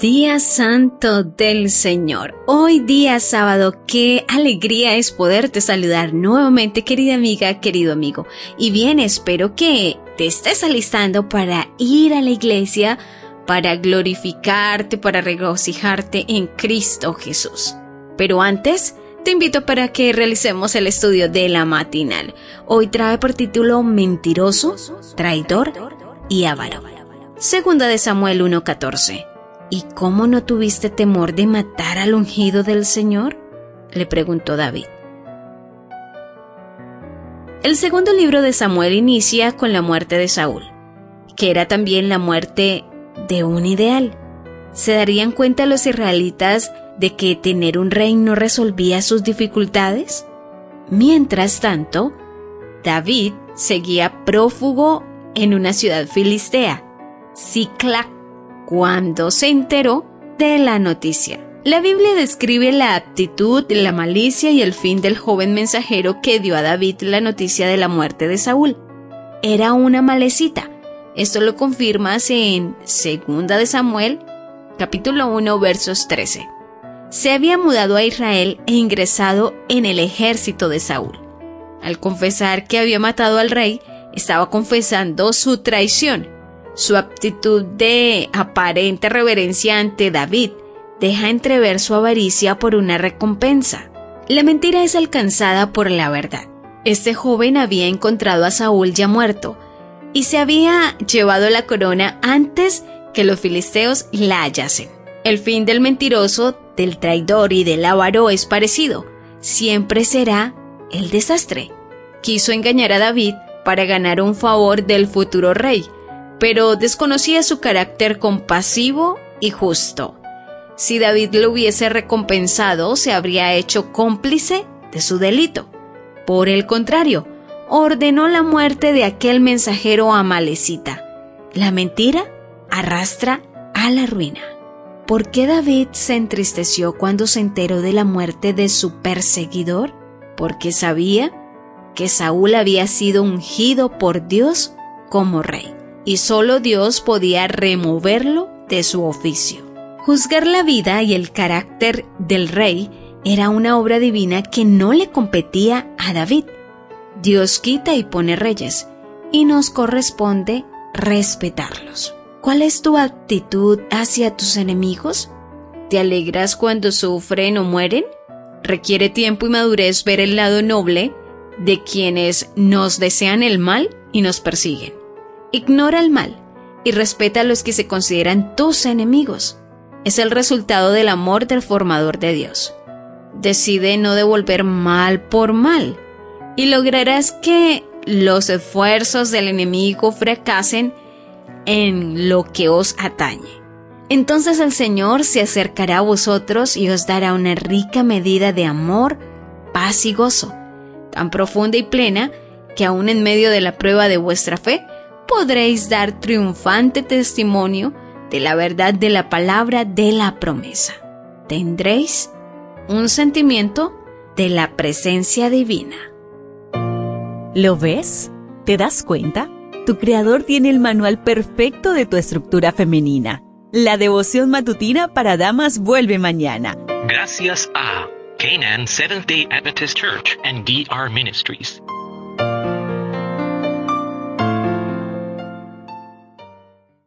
Día Santo del Señor. Hoy día sábado, qué alegría es poderte saludar nuevamente, querida amiga, querido amigo. Y bien, espero que te estés alistando para ir a la iglesia, para glorificarte, para regocijarte en Cristo Jesús. Pero antes, te invito para que realicemos el estudio de la matinal. Hoy trae por título Mentiroso, Traidor y Avaro. Segunda de Samuel 1.14. ¿Y cómo no tuviste temor de matar al ungido del Señor? le preguntó David. El segundo libro de Samuel inicia con la muerte de Saúl, que era también la muerte de un ideal. ¿Se darían cuenta los israelitas de que tener un rey no resolvía sus dificultades? Mientras tanto, David seguía prófugo en una ciudad filistea, Ciclac cuando se enteró de la noticia. La Biblia describe la aptitud, la malicia y el fin del joven mensajero que dio a David la noticia de la muerte de Saúl. Era una malecita. Esto lo confirmas en 2 de Samuel, capítulo 1, versos 13. Se había mudado a Israel e ingresado en el ejército de Saúl. Al confesar que había matado al rey, estaba confesando su traición su aptitud de aparente reverencia ante David deja entrever su avaricia por una recompensa. La mentira es alcanzada por la verdad. Este joven había encontrado a Saúl ya muerto y se había llevado la corona antes que los filisteos la hallasen. El fin del mentiroso, del traidor y del avaro es parecido. Siempre será el desastre. Quiso engañar a David para ganar un favor del futuro rey, pero desconocía su carácter compasivo y justo. Si David lo hubiese recompensado, se habría hecho cómplice de su delito. Por el contrario, ordenó la muerte de aquel mensajero amalecita. La mentira arrastra a la ruina. ¿Por qué David se entristeció cuando se enteró de la muerte de su perseguidor? Porque sabía que Saúl había sido ungido por Dios como rey y solo Dios podía removerlo de su oficio. Juzgar la vida y el carácter del rey era una obra divina que no le competía a David. Dios quita y pone reyes, y nos corresponde respetarlos. ¿Cuál es tu actitud hacia tus enemigos? ¿Te alegras cuando sufren o mueren? Requiere tiempo y madurez ver el lado noble de quienes nos desean el mal y nos persiguen. Ignora el mal y respeta a los que se consideran tus enemigos. Es el resultado del amor del formador de Dios. Decide no devolver mal por mal y lograrás que los esfuerzos del enemigo fracasen en lo que os atañe. Entonces el Señor se acercará a vosotros y os dará una rica medida de amor, paz y gozo, tan profunda y plena que aun en medio de la prueba de vuestra fe, podréis dar triunfante testimonio de la verdad de la palabra de la promesa. Tendréis un sentimiento de la presencia divina. ¿Lo ves? ¿Te das cuenta? Tu creador tiene el manual perfecto de tu estructura femenina. La devoción matutina para damas vuelve mañana. Gracias a Canaan Seventh Day Adventist Church and DR Ministries.